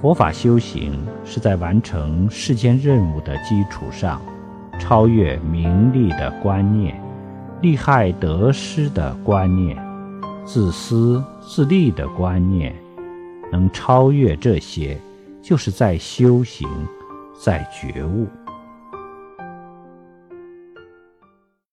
佛法修行是在完成世间任务的基础上超越名利的观念利害得失的观念自私自利的观念能超越这些就是在修行在觉悟。